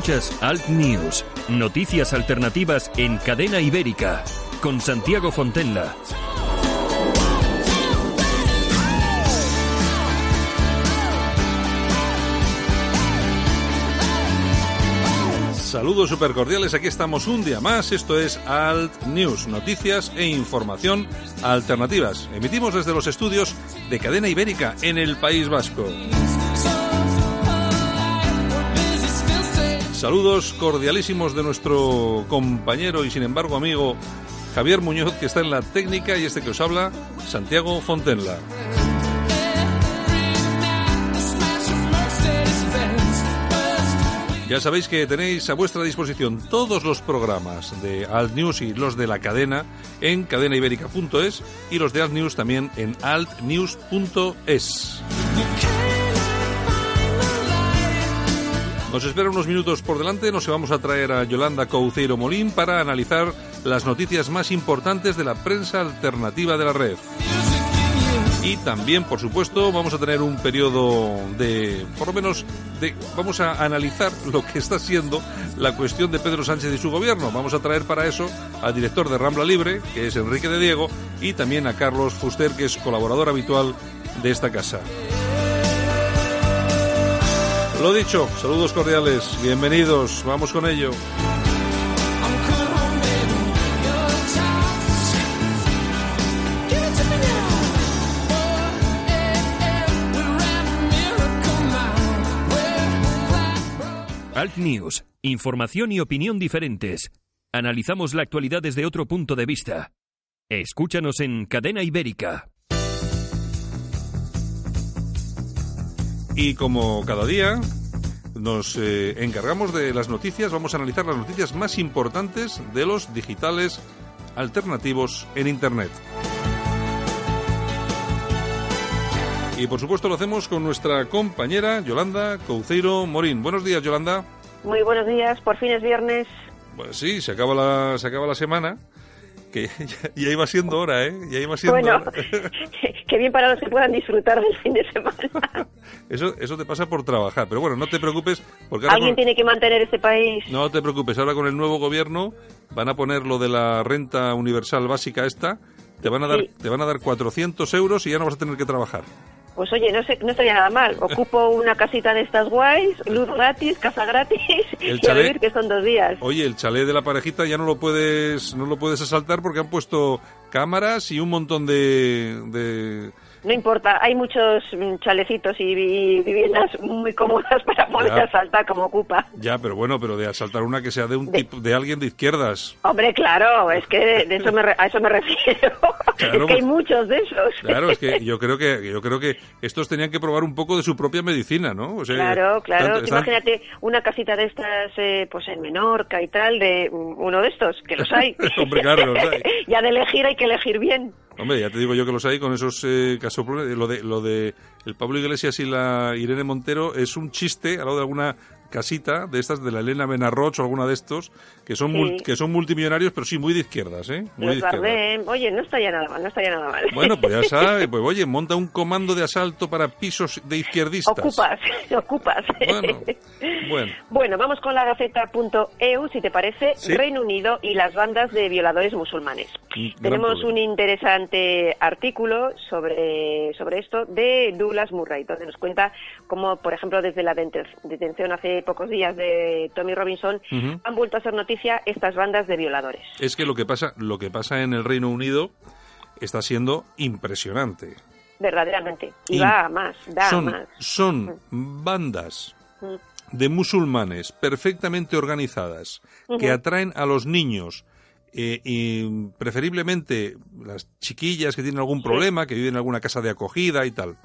Escuchas Alt News, noticias alternativas en cadena ibérica, con Santiago Fontenla. Saludos supercordiales, aquí estamos un día más. Esto es Alt News, noticias e información alternativas. Emitimos desde los estudios de Cadena Ibérica en el País Vasco. Saludos cordialísimos de nuestro compañero y sin embargo amigo Javier Muñoz, que está en la técnica, y este que os habla, Santiago Fontenla. Ya sabéis que tenéis a vuestra disposición todos los programas de Alt News y los de la cadena en cadenaibérica.es y los de Alt News también en altnews.es. Nos esperan unos minutos por delante, nos vamos a traer a Yolanda Couceiro Molín para analizar las noticias más importantes de la prensa alternativa de la red. Y también, por supuesto, vamos a tener un periodo de, por lo menos, de, vamos a analizar lo que está siendo la cuestión de Pedro Sánchez y su gobierno. Vamos a traer para eso al director de Rambla Libre, que es Enrique de Diego, y también a Carlos Fuster, que es colaborador habitual de esta casa. Lo dicho, saludos cordiales, bienvenidos, vamos con ello. Alt News, información y opinión diferentes. Analizamos la actualidad desde otro punto de vista. Escúchanos en Cadena Ibérica. Y como cada día nos eh, encargamos de las noticias, vamos a analizar las noticias más importantes de los digitales alternativos en Internet. Y por supuesto lo hacemos con nuestra compañera Yolanda Couceiro Morín. Buenos días, Yolanda. Muy buenos días, por fin es viernes. Pues sí, se acaba la, se acaba la semana que ya, ya, iba siendo hora, ¿eh? Ya iba siendo Bueno, hora. qué bien para los que puedan disfrutar del fin de semana. Eso, eso te pasa por trabajar, pero bueno, no te preocupes porque ahora Alguien con- tiene que mantener este país. no te preocupes, ahora con el nuevo gobierno van a poner lo de la renta universal básica esta, te van a dar Sí. te van a dar 400 euros y ya no vas a tener que trabajar. Pues oye, no sé, no estaría nada mal. Ocupo una casita de estas guays, luz gratis, casa gratis El y a chalet- vivir que son dos días. Oye, el chalet de la parejita ya no lo puedes no lo puedes asaltar porque han puesto cámaras y un montón de, de No importa, hay muchos mm, chalecitos y, vi- viviendas muy cómodas para poder Ya. asaltar como ocupa. ya, pero bueno, pero de asaltar una que sea de un De- tipo de alguien de izquierdas. Hombre, claro, es que de eso me re- a eso me refiero. Claro, es que hay pues- muchos de esos. Claro, es que yo creo que yo creo que estos tenían que probar un poco de su propia medicina, ¿no? O sea, Claro, claro. tanto- Tú están- Imagínate una casita de estas, eh, pues en Menorca y tal, de mm, uno de estos, que los hay. Hombre, claro, los hay. ya de elegir hay que elegir bien. Hombre, ya te digo yo que los hay con esos eh, casoplones. Lo de, lo de el Pablo Iglesias y la Irene Montero es un chiste al lado de alguna casita de estas de la Elena Benarroch o alguna de estos que son Sí. mul- que son multimillonarios pero sí muy de izquierdas, ¿eh? Muy de izquierdas. Oye, no estaría nada mal, no estaría nada mal. Bueno, pues ya sabes, pues oye, monta un comando de asalto para pisos de izquierdistas. Ocupas, ocupas. Bueno, bueno. Bueno, vamos con la Gaceta.eu, si te parece, Sí. Reino Unido y las bandas de violadores musulmanes. Gran Tenemos problema. un interesante artículo sobre, sobre esto de Douglas Murray, donde nos cuenta cómo, por ejemplo, desde la detención hace pocos días de Tommy Robinson, han vuelto a ser noticia estas bandas de violadores. Es que lo que pasa, lo que pasa en el Reino Unido está siendo impresionante. Verdaderamente. Y va a más, da a son, más. son bandas Mm. de musulmanes perfectamente organizadas que atraen a los niños eh, y preferiblemente las chiquillas que tienen algún problema, que viven en alguna casa de acogida y tal,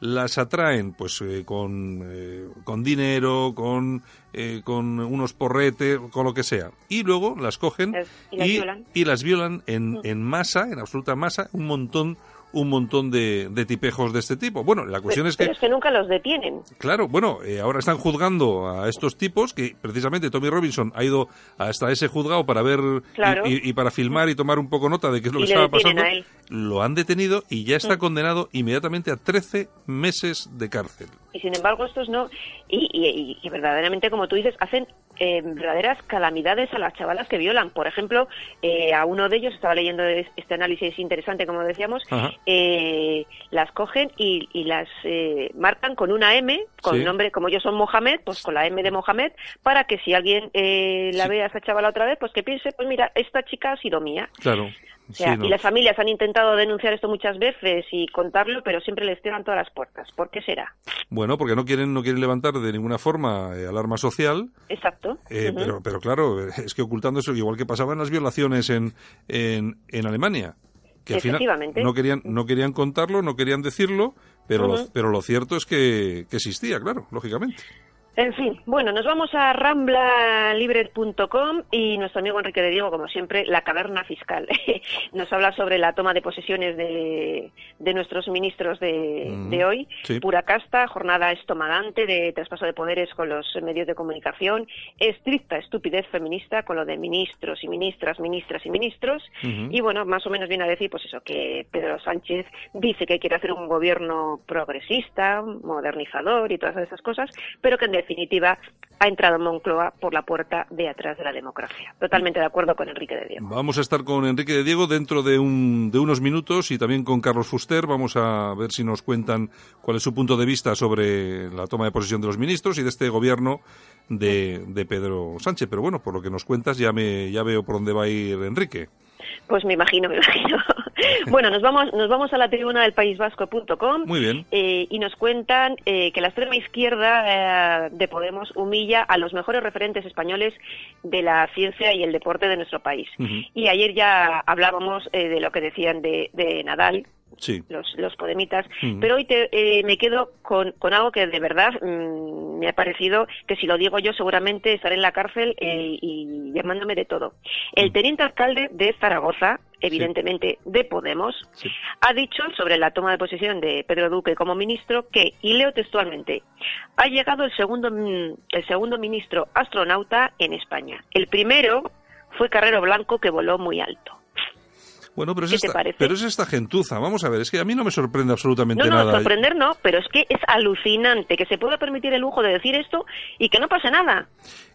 las atraen pues eh, con, eh, con dinero, con, eh, con unos porretes, con lo que sea. Y luego las cogen y las violan. y las violan en, en masa, en absoluta masa, un montón un montón de, de tipejos de este tipo. Bueno, la cuestión Pero, es que pero es que nunca los detienen. Claro, bueno, eh, ahora están juzgando a estos tipos que precisamente Tommy Robinson ha ido hasta ese juzgado para ver y- Claro. y, y para filmar y tomar un poco nota de qué es lo Y que estaba pasando. a él. Lo han detenido y ya está condenado inmediatamente a 13 meses de cárcel. Y sin embargo, estos no. Y, verdaderamente, como tú dices, hacen eh, verdaderas calamidades a las chavalas que violan. Por ejemplo, eh, a uno de ellos, estaba leyendo este análisis interesante, como decíamos, eh, las cogen y, las marcan con una M, con nombre, como ellos son Mohamed, pues con la M de Mohamed, para que si alguien la ve a esa chavala otra vez, pues que piense, pues mira, esta chica ha sido mía. Claro. Y las familias han intentado denunciar esto muchas veces y contarlo, pero siempre les cierran todas las puertas. ¿Por qué será? Bueno, porque no quieren no quieren levantar de ninguna forma eh, alarma social. Exacto. Eh, pero, pero claro, es que ocultando eso, igual que pasaban las violaciones en, en, en Alemania, que al final no querían no querían contarlo, no querían decirlo, pero lo, pero lo cierto es que, que existía, claro, lógicamente. En fin, bueno, nos vamos a ramblalibre.com y nuestro amigo Enrique de Diego, como siempre, la caverna fiscal. nos habla sobre la toma de posesiones de, nuestros ministros de, mm, hoy. Pura casta, jornada estomagante de traspaso de poderes con los medios de comunicación, estricta estupidez feminista con lo de ministros y ministras, ministras y ministros. Y bueno, más o menos viene a decir, pues eso, que Pedro Sánchez dice que quiere hacer un gobierno progresista, modernizador y todas esas cosas, pero que en definitiva ha entrado Moncloa por la puerta de atrás de la democracia. Totalmente de acuerdo con Enrique de Diego. Vamos a estar con Enrique de Diego dentro de, un, de unos minutos y también con Carlos Fuster. Vamos a ver si nos cuentan cuál es su punto de vista sobre la toma de posesión de los ministros y de este gobierno de, de Pedro Sánchez. Pero bueno, por lo que nos cuentas ya, me, ya veo por dónde va a ir Enrique. Pues me imagino, me imagino. bueno, nos vamos, nos vamos a la tribuna del País Vasco.com Muy bien. Eh, y nos cuentan eh, que la extrema izquierda eh, de Podemos humilla a los mejores referentes españoles de la ciencia y el deporte de nuestro país. Y ayer ya hablábamos de lo que decían de, de Nadal, los, los podemitas. Mm. Pero hoy te, eh, me quedo con, con, algo que de verdad mm, me ha parecido que si lo digo yo seguramente estaré en la cárcel eh, y llamándome de todo. El mm. teniente alcalde de Zaragoza, evidentemente de Podemos, ha dicho sobre la toma de posesión de Pedro Duque como ministro que, y leo textualmente, ha llegado el segundo, el segundo ministro astronauta en España. El primero fue Carrero Blanco que voló muy alto. Bueno, pero es, esta, pero es esta gentuza. Vamos a ver, es que a mí no me sorprende absolutamente nada. No, sorprender no, pero es que es alucinante que se pueda permitir el lujo de decir esto y que no pase nada.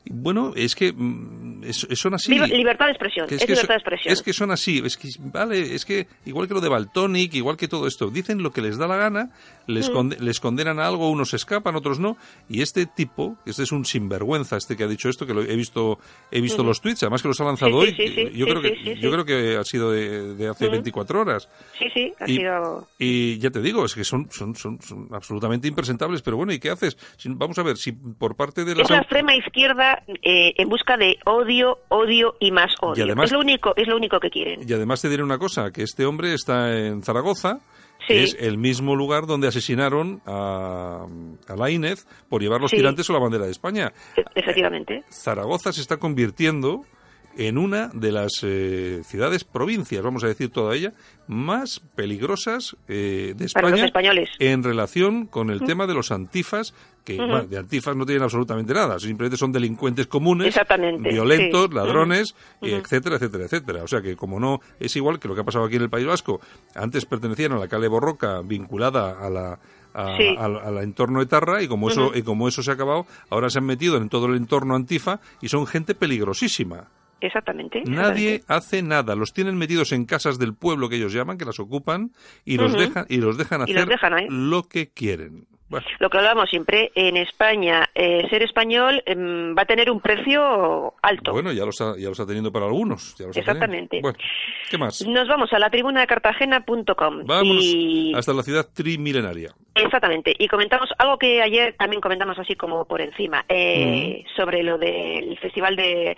Bueno, es que mm, son así. libertad de expresión. Es, que libertad de expresión. Es que son así. Es que, vale, es que igual que lo de Baltonic, igual que todo esto, dicen lo que les da la gana, les, mm. les condenan a algo, unos escapan, otros no. Y este tipo, este es un sinvergüenza, este que ha dicho esto, que lo, he visto, he visto los tweets, además que los ha lanzado hoy. yo creo que yo creo que ha sido de, hace 24 horas. Sí, sí, ha y, sido. Y ya te digo, es que son, son, son, absolutamente impresentables. Pero bueno, ¿y qué haces? Vamos a ver, si por parte de Es la extrema izquierda eh, en busca de odio, odio y más odio. es lo único, es lo único que quieren. Y además te diré una cosa, que este hombre está en Zaragoza, que es el mismo lugar donde asesinaron a, a la Inez por llevar los tirantes o la bandera de España. E, efectivamente. Zaragoza se está convirtiendo en una de las eh, ciudades, provincias, vamos a decir toda ella, más peligrosas eh, de España españoles. en relación con el tema de los antifas, que de antifas no tienen absolutamente nada, simplemente son delincuentes comunes, violentos, ladrones, etcétera, etcétera, etcétera. O sea que como no es igual que lo que ha pasado aquí en el País Vasco, antes pertenecían a la calle Borroca vinculada a la al, entorno etarra y como eso y como eso se ha acabado, ahora se han metido en todo el entorno antifa y son gente peligrosísima. Exactamente, Nadie hace nada. Los tienen metidos en casas del pueblo que ellos llaman, que las ocupan, y los dejan y los dejan hacer lo que quieren. Lo que hablamos siempre, en España, eh, ser español em, va a tener un precio alto. Bueno, ya lo está, ya lo está teniendo para algunos. Exactamente. Bueno, ¿qué más? Nos vamos a la tribuna de cartagena.com. Vamos hasta la ciudad trimilenaria. Exactamente. Y comentamos algo que ayer también comentamos así como por encima, eh, sobre lo del Festival de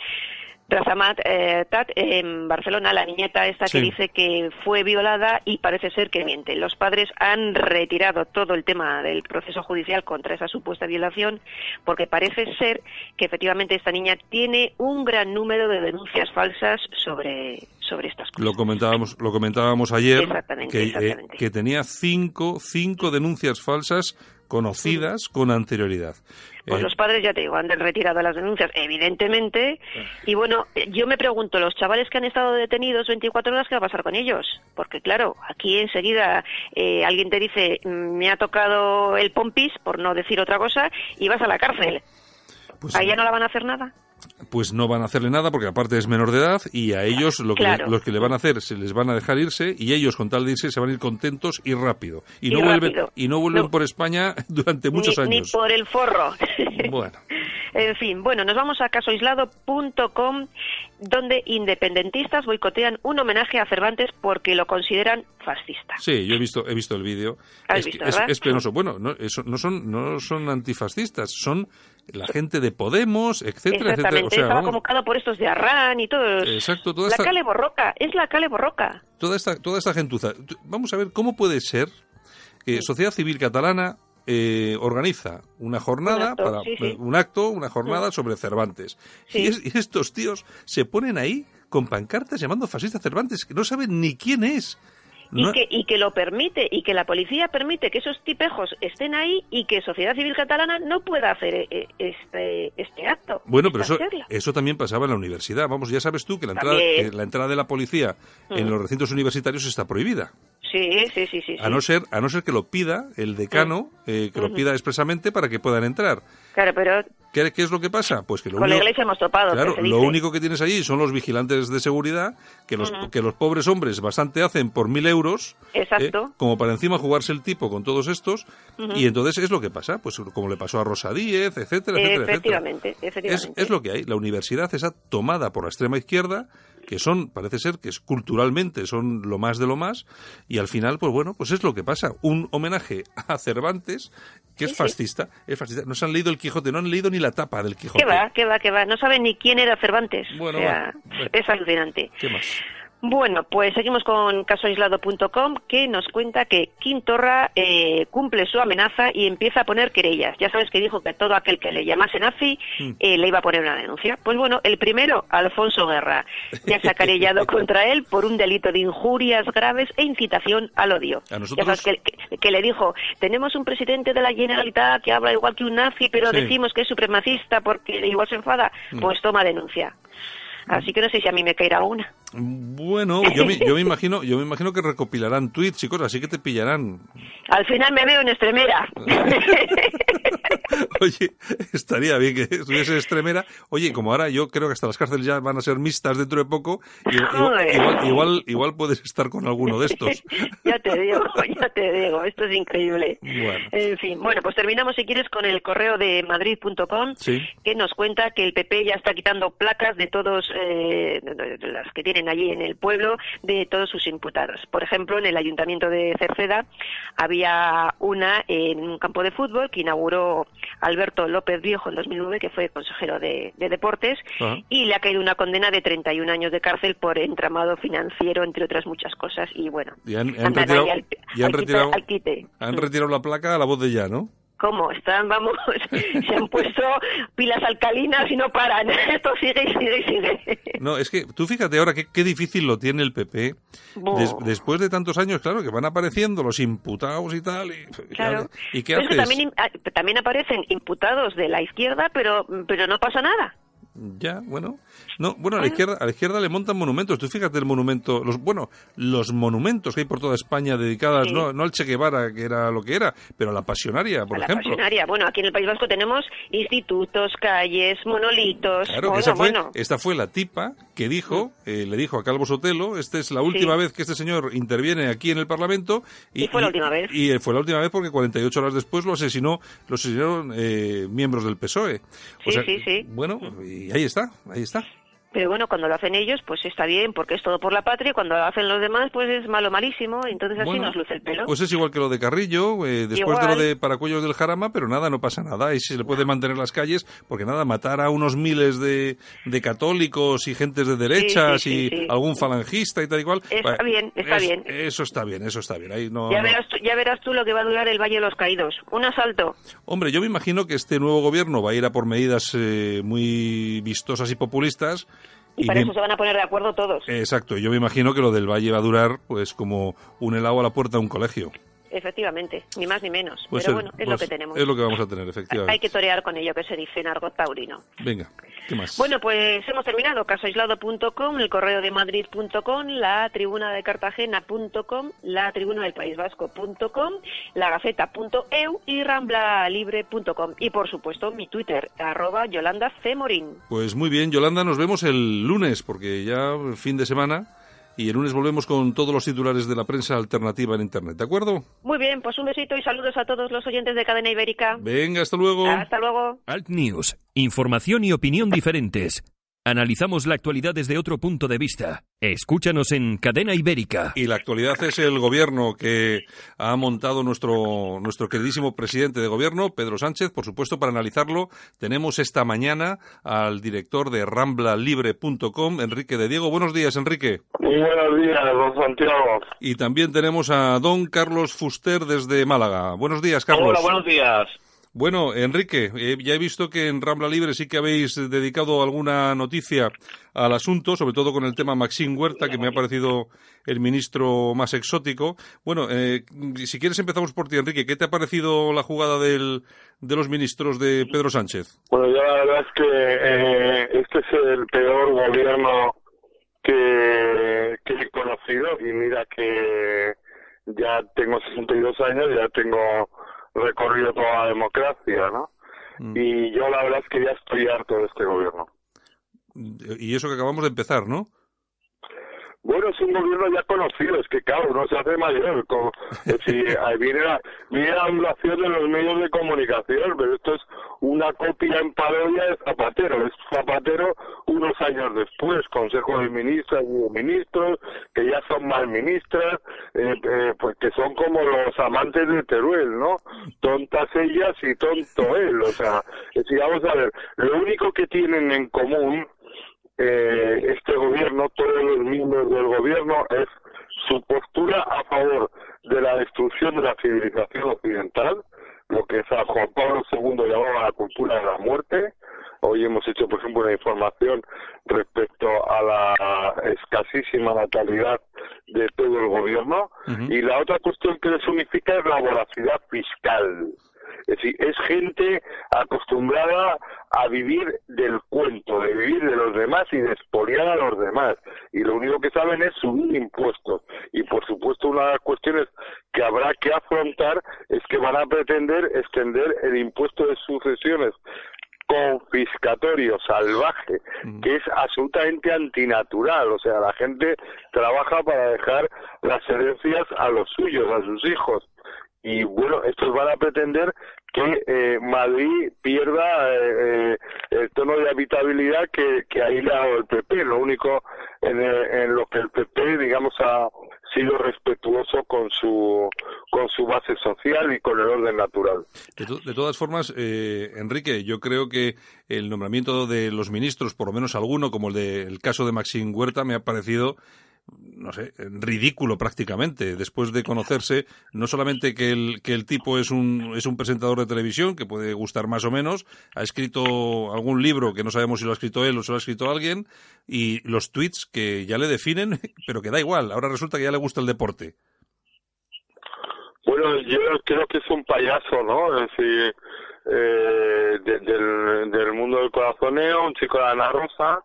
Razamat eh, Tat en Barcelona, la niñeta esta que dice que fue violada y parece ser que miente. Los padres han retirado todo el tema del proceso judicial contra esa supuesta violación porque parece ser que efectivamente esta niña tiene un gran número de denuncias falsas sobre, sobre estas cosas. Lo comentábamos, lo comentábamos ayer que, eh, que tenía cinco, cinco denuncias falsas conocidas con anterioridad. Pues Eh, los padres, ya te digo, han retirado las denuncias, evidentemente. Y bueno, yo me pregunto, los chavales que han estado detenidos 24 horas, ¿qué va a pasar con ellos? Porque claro, aquí enseguida eh, alguien te dice, "Mm, me ha tocado el pompis, por no decir otra cosa, y vas a la cárcel. pues, ¿A ella no la van a hacer nada? Pues no van a hacerle nada porque aparte es menor de edad y a ellos lo que, Claro. le, lo que le van a hacer se les van a dejar irse y ellos con tal de irse se van a ir contentos y rápido y, Y no vuelven y no vuelven No. por España durante muchos ni, años. Ni por el forro. Bueno. En fin, bueno, nos vamos a casoaislado.com, donde independentistas boicotean un homenaje a Cervantes porque lo consideran fascista. Sí, yo he visto, he visto el vídeo. Es, penoso. Bueno, no, eso- no son, no son antifascistas, son la gente de Podemos, etcétera, etcétera. Exactamente, O sea, estaba vamos, convocado por estos de Arran y todos. Exacto, toda la esta- Cale Borroca, es la Cale Borroca. toda esta, toda esta gentuza. Vamos a ver cómo puede ser que Sociedad Civil Catalana eh, organiza una jornada, Un acto, para, sí, sí. un acto, una jornada sobre Cervantes. Y, es- y estos tíos se ponen ahí con pancartas llamando fascista Cervantes, que no saben ni quién es. Y, No- que, y que lo permite, y que la policía permite que esos tipejos estén ahí y que Sociedad Civil Catalana no pueda hacer eh, este, este acto. Bueno, pero eso, eso también pasaba en la universidad. Vamos, ya sabes tú que la entrada, que la entrada de la policía en los recintos universitarios está prohibida. Sí, sí, sí, sí. A no ser, a no ser que lo pida el decano, eh, que lo pida expresamente para que puedan entrar. Claro, pero ¿Qué, qué es lo que pasa? Pues que lo con la único, iglesia hemos topado. claro, lo único que tienes allí son los vigilantes de seguridad, que los, que los pobres hombres bastante hacen por mil euros, Exacto. ¿eh? como para encima jugarse el tipo con todos estos, y entonces es lo que pasa, pues como le pasó a Rosa Díez, etcétera, etcétera, etcétera. Efectivamente, Es, efectivamente. es lo que hay. La universidad está tomada por la extrema izquierda, que son, parece ser que es culturalmente son lo más de lo más, y al final, pues bueno, pues es lo que pasa. Un homenaje a Cervantes, que es fascista, es fascista. No se han leído el Quijote, no han leído ni la tapa del Quijote. ¿Qué va, qué va, qué va? No saben ni quién era Cervantes. Bueno, o sea, va, bueno. es alucinante. ¿Qué más? Bueno, pues seguimos con casoaislado.com que nos cuenta que Quintorra eh, cumple su amenaza y empieza a poner querellas. Ya sabes que dijo que todo aquel que le llamase nazi Mm. eh, le iba a poner una denuncia. Pues bueno, el primero, Alfonso Guerra, ya se ha querellado contra él por un delito de injurias graves e incitación al odio. A Ya nosotros- sabes que, que- que le dijo, tenemos un presidente de la Generalitat que habla igual que un nazi, pero Sí. decimos que es supremacista porque igual se enfada. Mm. Pues toma denuncia. Así que no sé si a mí me caerá una. Bueno, yo me, yo me imagino, yo me imagino que recopilarán tweets y cosas, así que te pillarán. Al final me veo en extremera. Oye, estaría bien que estuviese extremera. Oye, como ahora yo creo que hasta las cárceles ya van a ser mixtas dentro de poco, igual, igual, igual, igual, puedes estar con alguno de estos. ya te digo, ya te digo, esto es increíble. Bueno. En fin, bueno, pues terminamos si quieres con el correo de madrid.com Sí. que nos cuenta que el PP ya está quitando placas de todos eh, las que tienen allí en el pueblo de todos sus imputados. Por ejemplo, en el ayuntamiento de Cerceda había una en un campo de fútbol que inauguró Alberto López Viejo en 2009, que fue consejero de, de deportes, y le ha caído una condena de 31 años de cárcel por entramado financiero, entre otras muchas cosas. Y bueno, Y han, han andan retirado, ahí al, y han al quite- retirado, al quite. han retirado la placa a la voz de ya, ¿no? ¿Cómo? Están, vamos, se han puesto pilas alcalinas y no paran. Esto sigue y sigue y sigue. No, es que tú fíjate ahora qué, qué difícil lo tiene el PP. Des- después de tantos años, claro, que van apareciendo los imputados y tal. Y, Claro. ¿y qué haces? también, ah, también aparecen imputados de la izquierda, pero, pero no pasa nada. Ya, bueno. No, bueno, a la izquierda, a la izquierda le montan monumentos. Tú fíjate el monumento, los, bueno, los monumentos que hay por toda España dedicadas, Sí. no, no al Che Guevara, que era lo que era, pero a la pasionaria, por a la ejemplo. pasionaria. Bueno, aquí en el País Vasco tenemos institutos, calles, monolitos. Claro, que bueno, esa fue, bueno. esta fue la tipa que dijo, eh, le dijo a Calvo Sotelo, esta es la última Sí. vez que este señor interviene aquí en el Parlamento. Y fue la última vez. Y fue la última vez porque 48 horas después lo asesinó, lo asesinaron eh, miembros del PSOE. O Sí, sea, sí, sí. Bueno, y ahí está, ahí está. Pero bueno, cuando lo hacen ellos, pues está bien, porque es todo por la patria. y Cuando lo hacen los demás, pues es malo, malísimo. Entonces así Bueno, nos luce el pelo. Pues es igual que lo de Carrillo, eh, después de Igual. lo de Paracuellos del Jarama, pero nada, no pasa nada. Y si se le puede mantener las calles, porque nada, matar a unos miles de, de católicos y gentes de derechas sí, y sí. algún falangista y tal y cual. Está bah, bien, está es- bien. Eso está bien, eso está bien. Ahí no, ya, verás tú, ya verás tú lo que va a durar el Valle de los Caídos. Un asalto. Hombre, yo me imagino que este nuevo gobierno va a ir a por medidas eh, muy vistosas y populistas. Y, para me- eso se van a poner de acuerdo todos. Exacto, yo me imagino que lo del Valle va a durar pues como un helado a la puerta de un colegio. Efectivamente, ni más ni menos. Pues Pero bueno, es lo pues que tenemos. Es lo que vamos a tener, efectivamente. Hay que torear con ello, que se dice en argot taurino. Venga, ¿qué más? Bueno, pues hemos terminado. Casoaislado.com, el correo de Madrid.com, la tribuna de Cartagena.com, la tribuna del País Vasco.com, la gaceta.eu y ramblalibre.com. Y por supuesto, mi Twitter, arroba Yolanda C. Morín. Pues muy bien, Yolanda, nos vemos el lunes, porque ya fin de semana y el lunes volvemos con todos los titulares de la prensa alternativa en Internet, ¿de acuerdo? Muy bien, pues un besito y saludos a todos los oyentes de Cadena Ibérica. Venga, hasta luego. Hasta luego. Alt News, información y opinión diferentes. Analizamos la actualidad desde otro punto de vista. Escúchanos en Cadena Ibérica. Y la actualidad es el gobierno que ha montado nuestro, nuestro queridísimo presidente de gobierno, Pedro Sánchez. Por supuesto, para analizarlo, tenemos esta mañana al director de ramblalibre.com, Enrique de Diego. Buenos días, Enrique. Muy buenos días, don Santiago. Y también tenemos a don Carlos Fuster desde Málaga. Buenos días, Carlos. Hola, buenos días. Bueno, Enrique, eh, ya he visto que en Rambla Libre sí que habéis dedicado alguna noticia al asunto, sobre todo con el tema Maxim Huerta, que me ha parecido el ministro más exótico. Bueno, eh, si quieres empezamos por ti, Enrique. ¿Qué te ha parecido la jugada del, de los ministros de Pedro Sánchez? Bueno, yo la verdad es que eh, este es el peor gobierno que, que he conocido y mira que ya tengo 62 años, ya tengo recorrido toda la democracia, ¿no? Mm. Y yo la verdad es que ya estoy harto de este gobierno. Y eso que acabamos de empezar, ¿no? Bueno, es un gobierno ya conocido, es que claro, no se hace mayor. Como, es decir, viene, la, viene la de los medios de comunicación, pero esto es una copia en parodia de Zapatero. Es Zapatero unos años después, Consejo de Ministras y de Ministros, que ya son mal ministras, eh, eh, pues que son como los amantes de Teruel, ¿no? Tontas ellas y tonto él. O sea, es decir, vamos a ver, lo único que tienen en común eh, este gobierno, todos los miembros del gobierno, es su postura a favor de la destrucción de la civilización occidental, lo que San Juan Pablo II llamaba la cultura de la muerte. Hoy hemos hecho, por ejemplo, una información respecto a la escasísima natalidad de todo el gobierno. Y la otra cuestión que les unifica es la voracidad fiscal. Es decir, es gente acostumbrada a vivir del cuento, de vivir de los demás y de expoliar a los demás. Y lo único que saben es subir impuestos. Y por supuesto, una de las cuestiones que habrá que afrontar es que van a pretender extender el impuesto de sucesiones confiscatorio salvaje, que es absolutamente antinatural. O sea, la gente trabaja para dejar las herencias a los suyos, a sus hijos y bueno, estos van a pretender que eh, Madrid pierda eh, eh, el tono de habitabilidad que, que ha dado el PP. Lo único en, en, lo que el PP, digamos, ha sido respetuoso con su con su base social y con el orden natural. De, todas formas, Enrique, yo creo que el nombramiento de los ministros, por lo menos alguno, como el del caso de Maxim Huerta, me ha parecido no sé, ridículo prácticamente, después de conocerse no solamente que el, que el tipo es un, es un presentador de televisión, que puede gustar más o menos, ha escrito algún libro que no sabemos si lo ha escrito él o se lo ha escrito alguien, y los tweets que ya le definen, pero que da igual, ahora resulta que ya le gusta el deporte. Bueno, yo creo que es un payaso, ¿no? Es decir, eh, del, del mundo del corazoneo, un chico de Ana Rosa,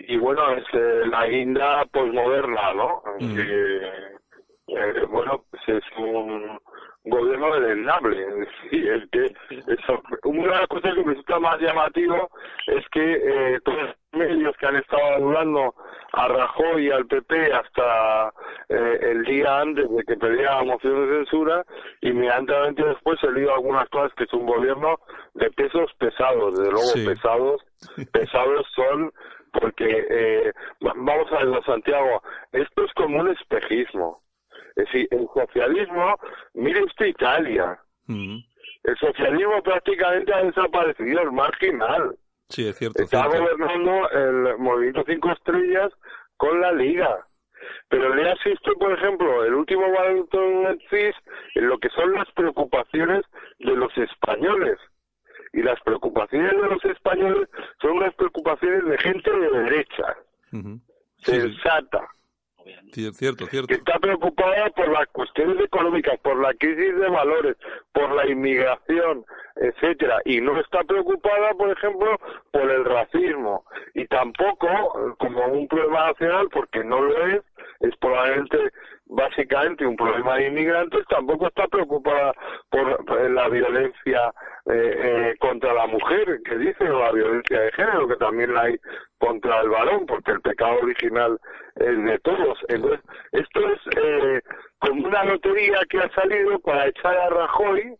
y bueno, es eh, la guinda posmoderna, ¿no? Mm. Eh, bueno, pues es un gobierno deleznable. el que, eso, una de las cosas que me resulta más llamativo es que eh, todos los medios que han estado hablando a Rajoy y al PP hasta eh, el día antes de que pedía la moción de censura, inmediatamente después he leído algunas cosas que es un gobierno de pesos pesados, desde luego pesados, pesados son porque eh, vamos a ver, Santiago, esto es como un espejismo. Es decir, el socialismo, mire usted Italia, mm. el socialismo prácticamente ha desaparecido, es marginal. Sí, es cierto. Está gobernando el Movimiento Cinco Estrellas con la Liga. Pero le asisto, por ejemplo, el último del CIS en lo que son las preocupaciones de los españoles. Y las preocupaciones de los españoles son las preocupaciones de gente de derecha, sensata, Cierto, cierto. Que está preocupada por las cuestiones económicas, por la crisis de valores, por la inmigración, etcétera, y no está preocupada, por ejemplo, por el racismo y tampoco eh, como un problema nacional, porque no lo es, es probablemente básicamente un problema de inmigrantes, tampoco está preocupada por, la violencia eh, eh, contra la mujer, que dice, o la violencia de género, que también la hay contra el varón, porque el pecado original es de todos. Entonces, esto es eh, como una lotería que ha salido para echar a Rajoy,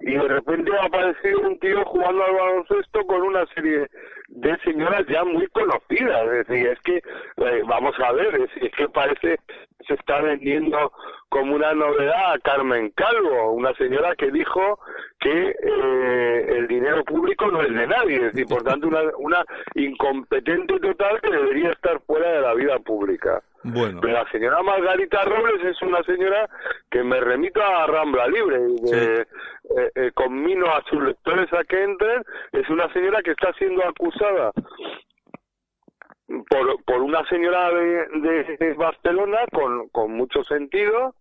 y de repente ha aparecido un tío jugando al baloncesto con una serie de señoras ya muy conocidas. Es decir, es que, eh, vamos a ver, es, que parece se está vendiendo como una novedad a Carmen Calvo, una señora que dijo que eh, el dinero público no es de nadie, y por tanto una, una incompetente total que debería estar fuera de la vida pública. Bueno. Pero la señora Margarita Robles es una señora que me remito a Rambla Libre. Eh, eh, conmino a sus lectores a que entren. Es una señora que está siendo acusada por, por una señora de, de Barcelona con, con mucho sentido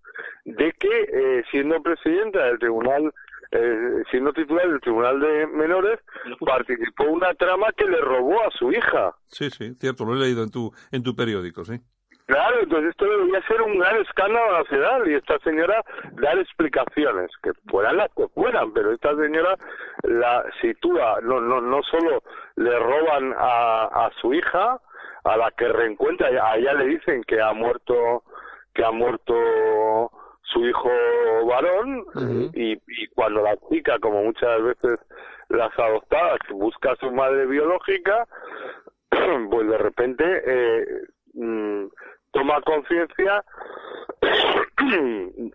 de que eh, siendo presidenta del tribunal eh, siendo titular del Tribunal de Menores, participó en una trama que le robó a su hija. Sí, sí, cierto, lo he leído en tu, en tu periódico, sí. Claro, entonces esto debería ser un gran escándalo nacional y esta señora dar explicaciones, que fueran las que fueran, pero esta señora la sitúa, no, no, no solo le roban a, a su hija, a la que reencuentra, a ella le dicen que ha muerto, que ha muerto su hijo varón y, y, cuando la chica, como muchas veces las adoptadas, busca a su madre biológica, pues de repente eh, mm, toma conciencia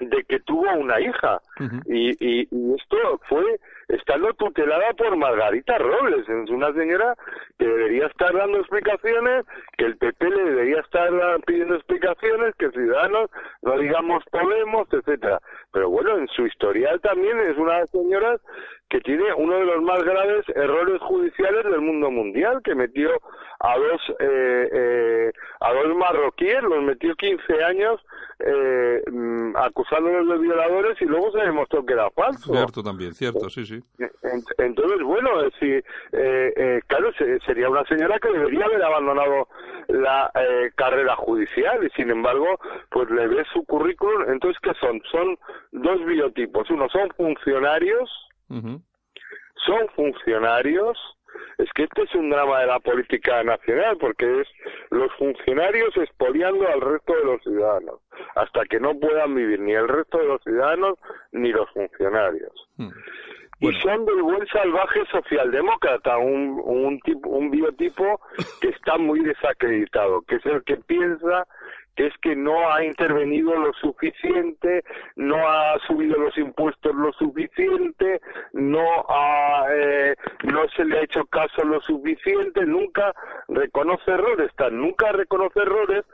de que tuvo una hija. Y, y, esto fue estando tutelada por Margarita Robles. Es una señora que debería estar dando explicaciones que el PP le debería estar pidiendo explicaciones que Ciudadanos no digamos Podemos etcétera. Pero bueno en su historial también es una de las señoras que tiene uno de los más graves errores judiciales del mundo mundial que metió a dos eh, eh, a dos marroquíes los metió 15 años eh, mm, acusándolos de violadores y luego se demostró que era falso. Cierto también, cierto, sí, sí. Entonces, bueno, si, eh, eh, claro, sería una señora que debería haber abandonado la eh, carrera judicial y sin embargo, pues le ve su currículum. Entonces, ¿qué son? Son dos biotipos. Uno son funcionarios, son funcionarios es que este es un drama de la política nacional, porque es los funcionarios expoliando al resto de los ciudadanos, hasta que no puedan vivir ni el resto de los ciudadanos ni los funcionarios. Hmm. Y son del buen salvaje socialdemócrata, un, un, tipo, un biotipo que está muy desacreditado, que es el que piensa que es que no ha intervenido lo suficiente, no ha subido los impuestos lo suficiente, no ha, eh, no se le ha hecho caso lo suficiente, nunca reconoce errores, tan nunca reconoce errores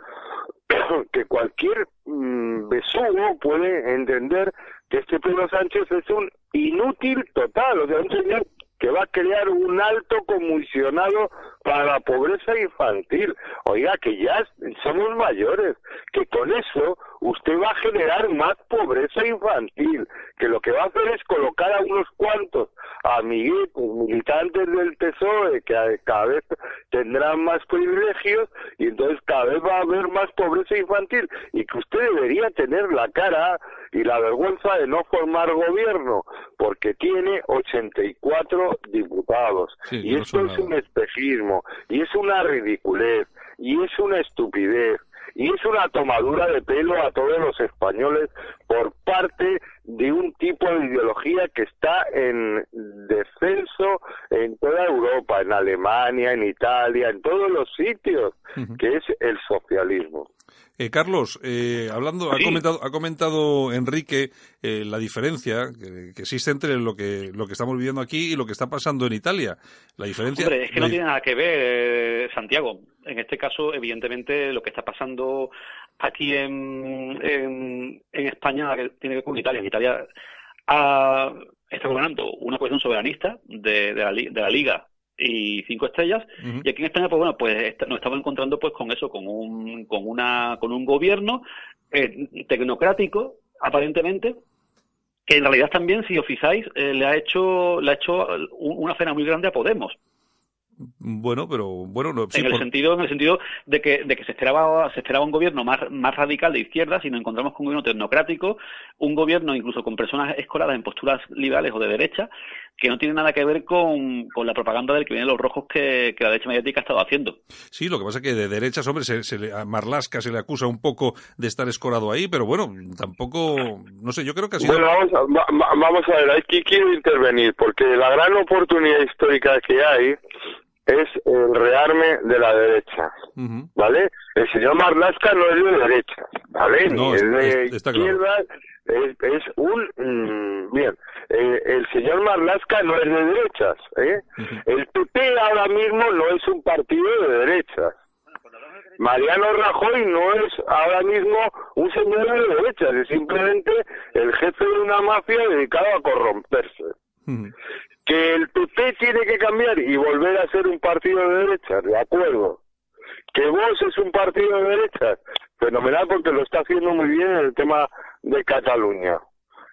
que cualquier mm, besugo puede entender que este Pedro Sánchez es un inútil total, o sea, un señor que va a crear un alto comisionado para la pobreza infantil. Oiga, que ya somos mayores, que con eso usted va a generar más pobreza infantil, que lo que va a hacer es colocar a unos cuantos amiguitos, militantes del PSOE, que cada vez tendrán más privilegios y entonces cada vez va a haber más pobreza infantil y que usted debería tener la cara y la vergüenza de no formar gobierno, porque tiene 84 diputados. y esto es un espejismo, y es una ridiculez, y es una estupidez y es una tomadura de pelo a todos los españoles por parte de un tipo de ideología que está en descenso en toda Europa, en Alemania, en Italia, en todos los sitios, que es el socialismo. Eh, Carlos, eh, hablando, ha comentado, ha comentado Enrique eh, la diferencia que, existe entre lo que lo que estamos viviendo aquí y lo que está pasando en Italia. La diferencia. Hombre, es que no tiene nada que ver, Santiago. En este caso, evidentemente, lo que está pasando aquí en, en, España tiene que ver con Italia. En Italia está gobernando una cuestión soberanista de, la, de la Liga y cinco estrellas. Y aquí en España pues bueno pues nos estamos encontrando pues con eso con un con una con un gobierno eh, tecnocrático aparentemente que en realidad también si os fijáis eh, le ha hecho le ha hecho una cena muy grande a Podemos. Bueno, pero bueno, no, en el sentido en el sentido de que de que se esperaba se esperaba un gobierno más más radical de izquierda, si nos encontramos con un gobierno tecnocrático, un gobierno incluso con personas escoladas en posturas liberales o de derecha, que no tiene nada que ver con, con la propaganda del que vienen los rojos que, la derecha mediática ha estado haciendo. Sí, lo que pasa es que de derechas, hombre, se, le, a Marlasca se le acusa un poco de estar escorado ahí, pero bueno, tampoco, no sé, yo creo que ha sido... Bueno, vamos a, vamos a ver, aquí quiero intervenir, porque la gran oportunidad histórica que hay es el rearme de la derecha, ¿vale? El señor Marlaska no es de derecha, ¿vale? Ni es de izquierda, es, un... Mm, bien, eh, el señor Marlaska no es de derechas, ¿eh? El PP ahora mismo no es un partido de derechas. Mariano Rajoy no es ahora mismo un señor de derechas, es simplemente el jefe de una mafia dedicado a corromperse que el PP tiene que cambiar y volver a ser un partido de derecha, de acuerdo. Que vos es un partido de derecha, fenomenal porque lo está haciendo muy bien en el tema de Cataluña.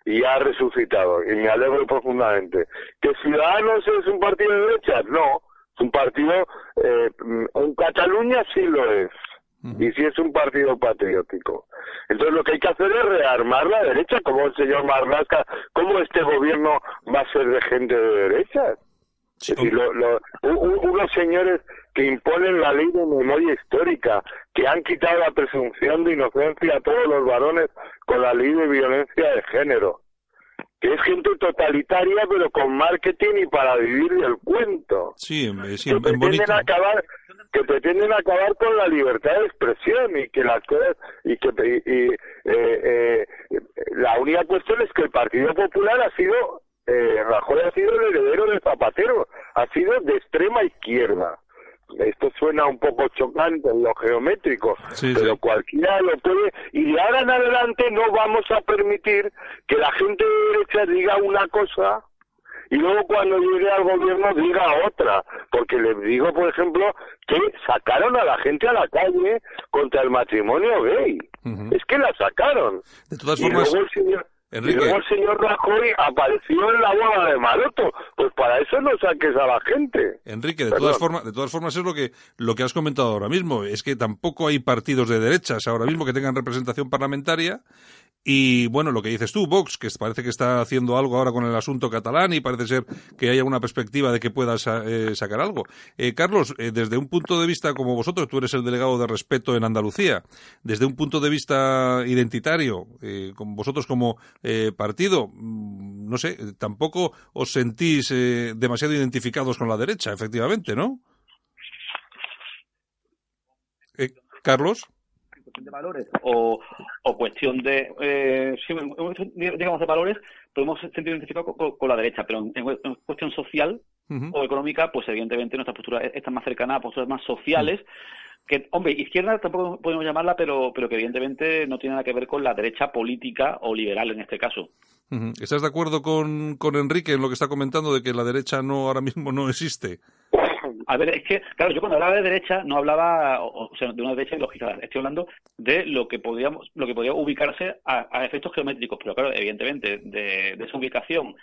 Y ha resucitado y me alegro profundamente. Que Ciudadanos es un partido de derecha, no, es un partido, eh, en Cataluña sí lo es y si es un partido patriótico. Entonces lo que hay que hacer es rearmar la derecha, como el señor Marlaska, ¿cómo este gobierno va a ser de gente de derecha? unos señores que imponen la ley de memoria histórica, que han quitado la presunción de inocencia a todos los varones con la ley de violencia de género, que es gente totalitaria pero con marketing y para vivir del cuento. Sí, sí, que pretenden acabar que pretenden acabar con la libertad de expresión y que las cosas y que y, eh, eh, la única cuestión es que el Partido Popular ha sido eh, Rajoy ha sido el heredero de Zapatero, ha sido de extrema izquierda. Esto suena un poco chocante en lo geométrico, pero cualquiera lo puede. Y de ahora en adelante no vamos a permitir que la gente de derecha diga una cosa y luego cuando llegue al gobierno diga otra, porque les digo, por ejemplo, que sacaron a la gente a la calle contra el matrimonio gay. Es que la sacaron. De todas formas, y luego el señor Rajoy apareció en la boda de Maroto. Pues para eso no saques a la gente. Enrique, de todas formas, de todas formas es lo que lo que has comentado ahora mismo. Es que tampoco hay partidos de derechas ahora mismo que tengan representación parlamentaria y bueno, lo que dices tú, Vox, que parece que está haciendo algo ahora con el asunto catalán y parece ser que haya una perspectiva de que pueda eh, sacar algo. Eh, Carlos, eh, desde un punto de vista como vosotros, tú eres el delegado de respeto en Andalucía, desde un punto de vista identitario, con vosotros como partido, mm, no sé, tampoco os sentís demasiado identificados con la derecha, efectivamente, ¿no? Carlos de valores o, o cuestión de, eh, digamos, de valores, podemos sentir identificados con, la derecha, pero en, cuestión social o económica, pues evidentemente nuestra postura está más cercana a posturas más sociales. que, hombre, izquierda tampoco podemos llamarla, pero, pero que evidentemente no tiene nada que ver con la derecha política o liberal en este caso. ¿Estás de acuerdo con, con Enrique en lo que está comentando de que la derecha no ahora mismo no existe? A ver, es que, claro, yo cuando hablaba de derecha no hablaba, o, sea, de una derecha ideológica, estoy hablando de lo que podíamos, lo que podía ubicarse a, efectos geométricos, pero claro, evidentemente, de, de esa ubicación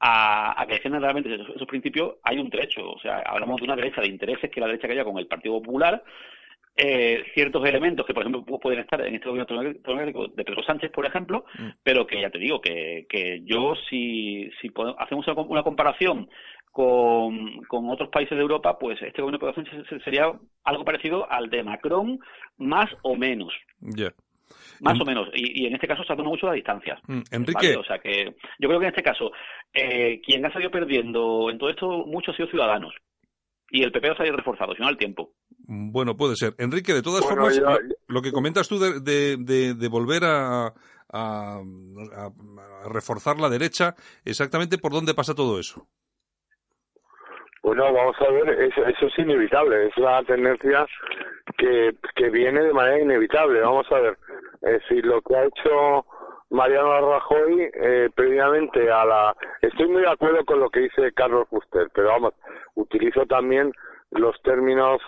a, a, que defiendan realmente esos, principios hay un trecho. O sea, hablamos de una derecha de intereses, que la derecha que haya con el Partido Popular, eh, ciertos elementos que, por ejemplo, pueden estar en este gobierno de Pedro Sánchez, por ejemplo, mm. pero que ya te digo que, que yo, si, si hacemos una comparación con, con otros países de Europa, pues este gobierno de Sánchez sería algo parecido al de Macron, más o menos. Más o menos. Y, en este caso se mucho las distancias. Mm, Enrique. O sea que yo creo que en este caso, eh, quien ha salido perdiendo en todo esto mucho ha sido Ciudadanos. Y el PP ha salido reforzado, si no al tiempo. Bueno, puede ser. Enrique, de todas formas, lo, que comentas tú de, de, de, volver a, a, reforzar la derecha, exactamente por dónde pasa todo eso. Bueno, vamos a ver, eso, eso es inevitable, es una tendencia que, que viene de manera inevitable. Vamos a ver, es decir, lo que ha hecho Mariano Rajoy eh, previamente a la... Estoy muy de acuerdo con lo que dice Carlos Fuster, pero vamos, utilizo también los términos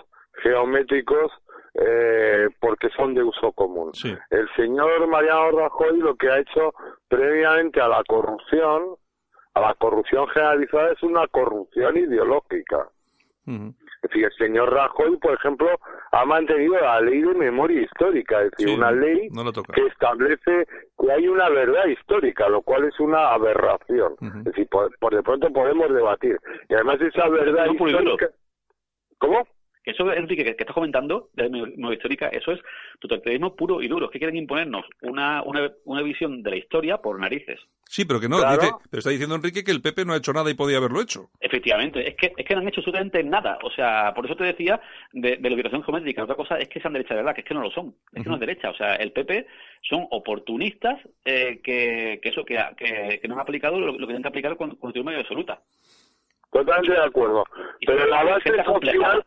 geométricos eh, porque son de uso común. El señor Mariano Rajoy lo que ha hecho previamente a la corrupción, la corrupción generalizada, es una corrupción ideológica. Es decir, el señor Rajoy, por ejemplo, ha mantenido la ley de memoria histórica, es decir, una ley que establece que hay una verdad histórica, lo cual es una aberración. Es decir, por, de pronto podemos debatir. Y además esa verdad histórica... ¿Cómo? Eso, Enrique, que, que estás comentando de memoria histórica, eso es totalitarismo puro y duro. Es que quieren imponernos una, una, una visión de la historia por narices. Sí, pero que no. Dice, pero está diciendo Enrique que el PP no ha hecho nada y podía haberlo hecho. Efectivamente. Es que, es que no han hecho absolutamente nada. O sea, por eso te decía de, de la ubicación geométrica. Otra cosa es que sean derecha de verdad, que es que no lo son. Es que no es derecha. O sea, el PP son oportunistas eh, que, que, eso, que, que, no han aplicado lo, que tienen que aplicar con, con mayoría absoluta. Totalmente de acuerdo. Pero la base social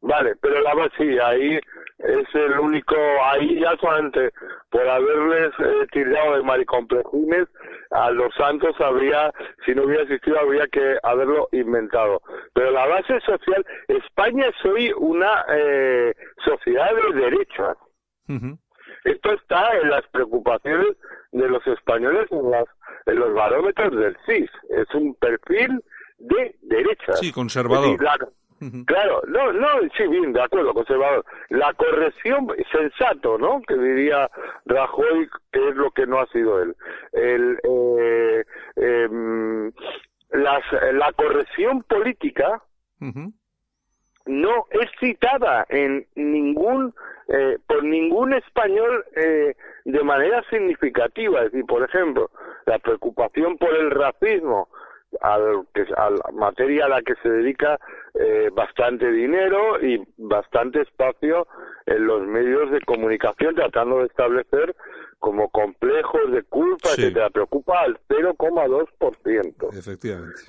Vale, pero la base sí, ahí es el único, ahí ya solamente por haberles eh, tirado de maricomplejines a los santos habría, si no hubiera existido, habría que haberlo inventado. Pero la base social, España es hoy una eh, sociedad de derechas. Esto está en las preocupaciones de los españoles en, las, en los barómetros del CIS. Es un perfil de derecha. Sí, conservador. Claro, no, no, sí, bien, de acuerdo, conservador. La corrección, sensato, ¿no? Que diría Rajoy, que es lo que no ha sido él. El, eh, em, las, la corrección política no es citada en ningún, eh, por ningún español eh, de manera significativa. Es decir, por ejemplo, la preocupación por el racismo al, a la materia a la que se dedica eh, bastante dinero y bastante espacio en los medios de comunicación tratando de establecer como complejos de culpa, que etcétera. Preocupa al 0,2%. Efectivamente.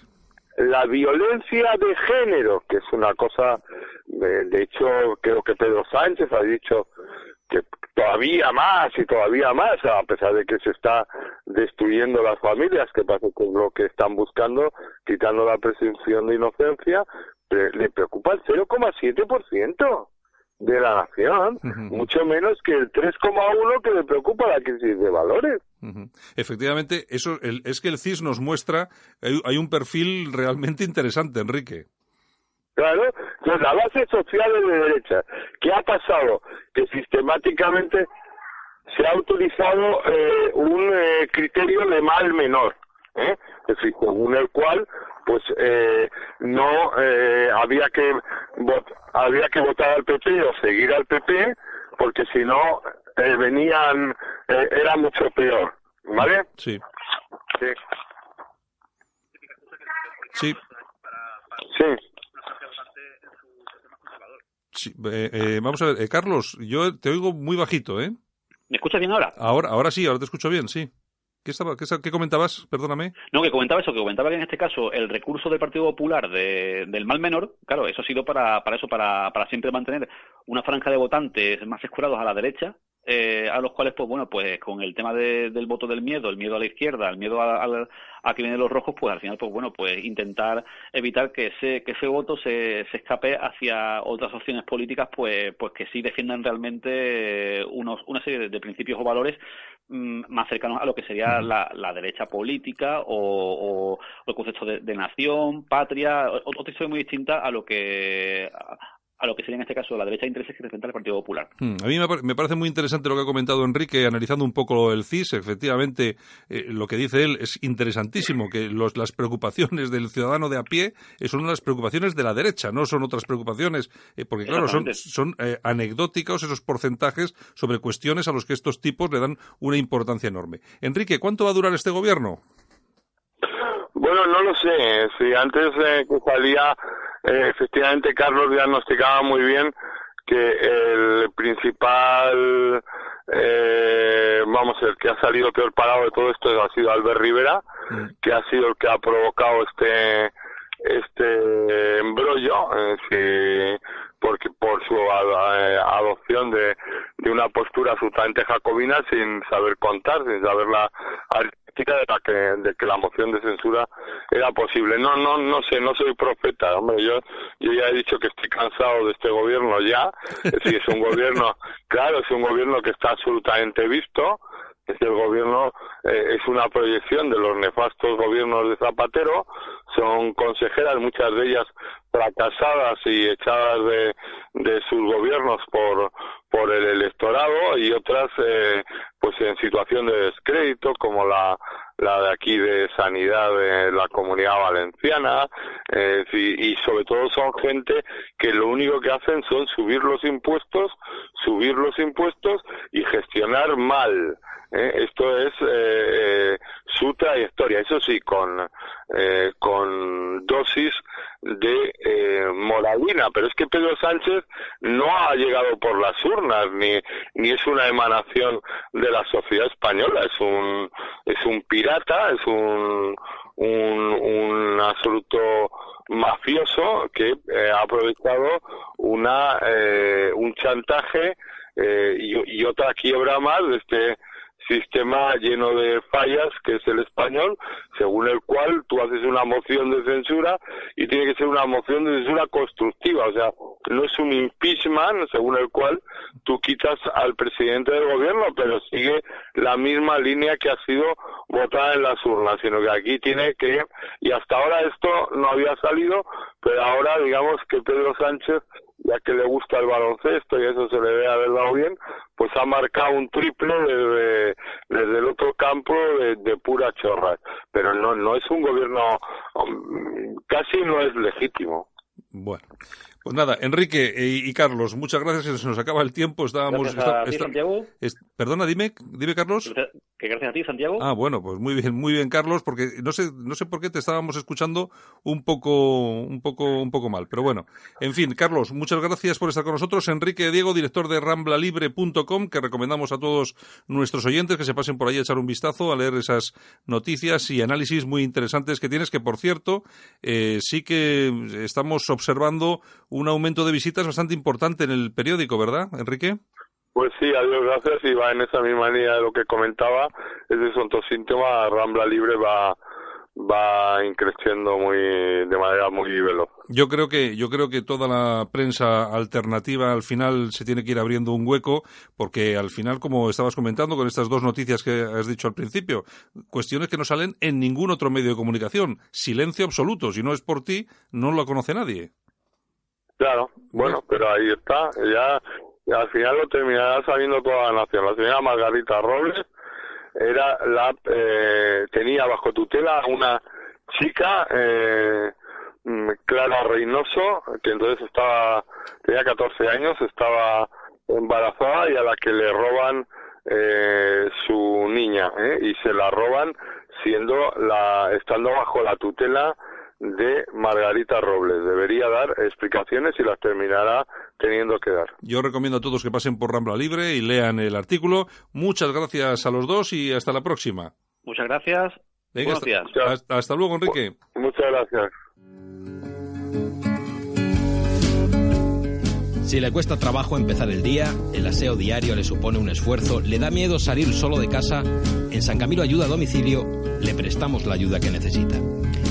La violencia de género, que es una cosa, eh, de hecho, creo que Pedro Sánchez ha dicho que todavía más y todavía más, a pesar de que se está destruyendo las familias, que pasa con lo que están buscando, quitando la presunción de inocencia, le preocupa el 0,7% de la nación, mucho menos que el 3,1 que le preocupa la crisis de valores. Efectivamente, eso es que el CIS nos muestra, hay un perfil realmente interesante, Enrique. Claro, entonces la base social es de derecha. ¿Qué ha pasado? Que sistemáticamente se ha utilizado eh, un eh, criterio de mal menor, ¿eh? es decir, según el cual pues eh, no eh, había que había que votar al PP o seguir al PP porque si no eh, venían era mucho peor, ¿vale? Sí. Sí. Sí. Sí. Eh, eh, vamos a ver, eh, Carlos, yo te oigo muy bajito, ¿eh? ¿Me escuchas bien ahora? Ahora, ahora sí, ahora te escucho bien, sí. ¿Qué, estaba, qué, comentabas? Perdóname. No, que comentaba eso, que comentaba que en este caso el recurso del Partido Popular del mal menor, claro, eso ha sido para, para eso, para, para siempre mantener una franja de votantes más escurados a la derecha, eh, a los cuales, pues bueno, pues con el tema del voto del miedo, el miedo a la izquierda, el miedo a, a, que vienen los rojos, pues al final, pues bueno, pues intentar evitar que ese, que ese voto se, se escape hacia otras opciones políticas, pues, pues que sí defiendan realmente unos, una serie de, principios o valores mm, más cercanos a lo que sería la, la derecha política o, o, el concepto de, de nación, patria, otra historia muy distinta a lo que a lo que sería en este caso la derecha de intereses que representa el Partido Popular. Hmm, a mí me, parece muy interesante lo que ha comentado Enrique, analizando un poco el CIS. Efectivamente, eh, lo que dice él es interesantísimo, que las preocupaciones del ciudadano de a pie eh, son las preocupaciones de la derecha, no son otras preocupaciones, eh, porque claro, son, son anecdóticos esos porcentajes sobre cuestiones a los que estos tipos le dan una importancia enorme. Enrique, ¿cuánto va a durar este gobierno? Bueno, no lo sé. Si antes que salía eh, efectivamente Carlos diagnosticaba muy bien que el principal, eh, vamos, el que ha salido peor parado de todo esto ha sido Albert Rivera, mm. que ha sido el que ha provocado este este embrollo, eh, porque por su eh, adopción de, de una postura absolutamente jacobina sin saber contar, sin saber la aritmética de la que, de que la moción de censura era posible. No, no, no sé, no soy profeta, hombre, yo, yo ya he dicho que estoy cansado de este gobierno ya, decir, es un gobierno, claro, es un gobierno que está absolutamente visto, es el gobierno eh, es una proyección de los nefastos gobiernos de Zapatero, son consejeras, muchas de ellas fracasadas y echadas de, de sus gobiernos por, por el electorado y otras eh, pues en situación de descrédito como la, la de aquí de sanidad de la comunidad valenciana eh, y, sobre todo son gente que lo único que hacen son subir los impuestos subir los impuestos y gestionar mal ¿eh? esto es eh, eh, su trayectoria, eso sí, con, con dosis de moralina, pero es que Pedro Sánchez no ha llegado por las urnas, ni, ni es una emanación de la sociedad española, es un, es un pirata, es un, un, un absoluto mafioso que ha aprovechado una, un chantaje y, y, otra quiebra más de este sistema lleno de fallas que es el español, según el cual tú haces una moción de censura y tiene que ser una moción de censura constructiva, o sea, no es un impeachment según el cual tú quitas al presidente del gobierno, pero sigue la misma línea que ha sido votada en las urnas, sino que aquí tiene que, y hasta ahora esto no había salido, pero ahora digamos que Pedro Sánchez ya que le gusta el baloncesto y eso se le ve haber dado bien, pues ha marcado un triple desde, desde el otro campo de, de, pura chorra. Pero no, no es un gobierno, um, casi no es legítimo. Bueno, pues nada, Enrique y, Carlos, muchas gracias. Se nos acaba el tiempo. Estábamos. Santiago. perdona, dime, dime, Carlos. Que gracias a ti, Santiago. Ah, bueno, pues muy bien, muy bien, Carlos, porque no sé, no sé por qué te estábamos escuchando un poco, un poco, un poco mal, pero bueno. En fin, Carlos, muchas gracias por estar con nosotros. Enrique Diego, director de RamblaLibre.com, que recomendamos a todos nuestros oyentes que se pasen por ahí a echar un vistazo, a leer esas noticias y análisis muy interesantes que tienes, que por cierto, eh, sí que estamos observando un aumento de visitas bastante importante en el periódico, ¿verdad, Enrique? Pues sí, adiós, gracias, y va en esa misma línea de lo que comentaba, ese son todos síntomas, Rambla Libre va va increciendo muy de manera muy veloz. Yo creo que yo creo que toda la prensa alternativa al final se tiene que ir abriendo un hueco porque al final como estabas comentando con estas dos noticias que has dicho al principio, cuestiones que no salen en ningún otro medio de comunicación, silencio absoluto, si no es por ti no lo conoce nadie. Claro, bueno, pero ahí está, ya, al final lo terminará sabiendo toda la nación. La señora Margarita Robles era la, eh, tenía bajo tutela una chica, eh, mm, Clara Reynoso, que entonces estaba, tenía 14 años, estaba embarazada y a la que le roban eh, su niña, ¿eh? y se la roban siendo la, estando bajo la tutela de Margarita Robles. Debería dar explicaciones y las terminará teniendo que dar. Yo recomiendo a todos que pasen por Rambla Libre y lean el artículo. Muchas gracias a los dos y hasta la próxima. Muchas gracias. hasta, hasta, luego, Enrique. Muchas gracias. Si le cuesta trabajo empezar el día, el aseo diario le supone un esfuerzo, le da miedo salir solo de casa, en San Camilo Ayuda a Domicilio le prestamos la ayuda que necesita.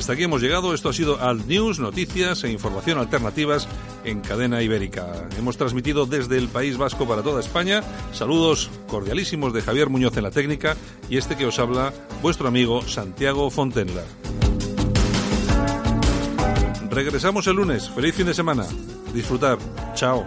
Hasta aquí hemos llegado. Esto ha sido Alt News, noticias e información alternativas en cadena ibérica. Hemos transmitido desde el País Vasco para toda España. Saludos cordialísimos de Javier Muñoz en la técnica y este que os habla, vuestro amigo Santiago Fontenla. Regresamos el lunes. Feliz fin de semana. Disfrutar. Chao.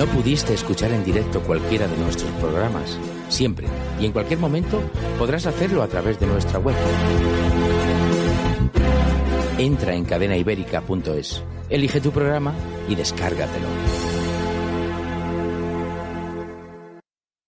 No pudiste escuchar en directo cualquiera de nuestros programas, siempre y en cualquier momento podrás hacerlo a través de nuestra web. Entra en cadenaibérica.es, elige tu programa y descárgatelo.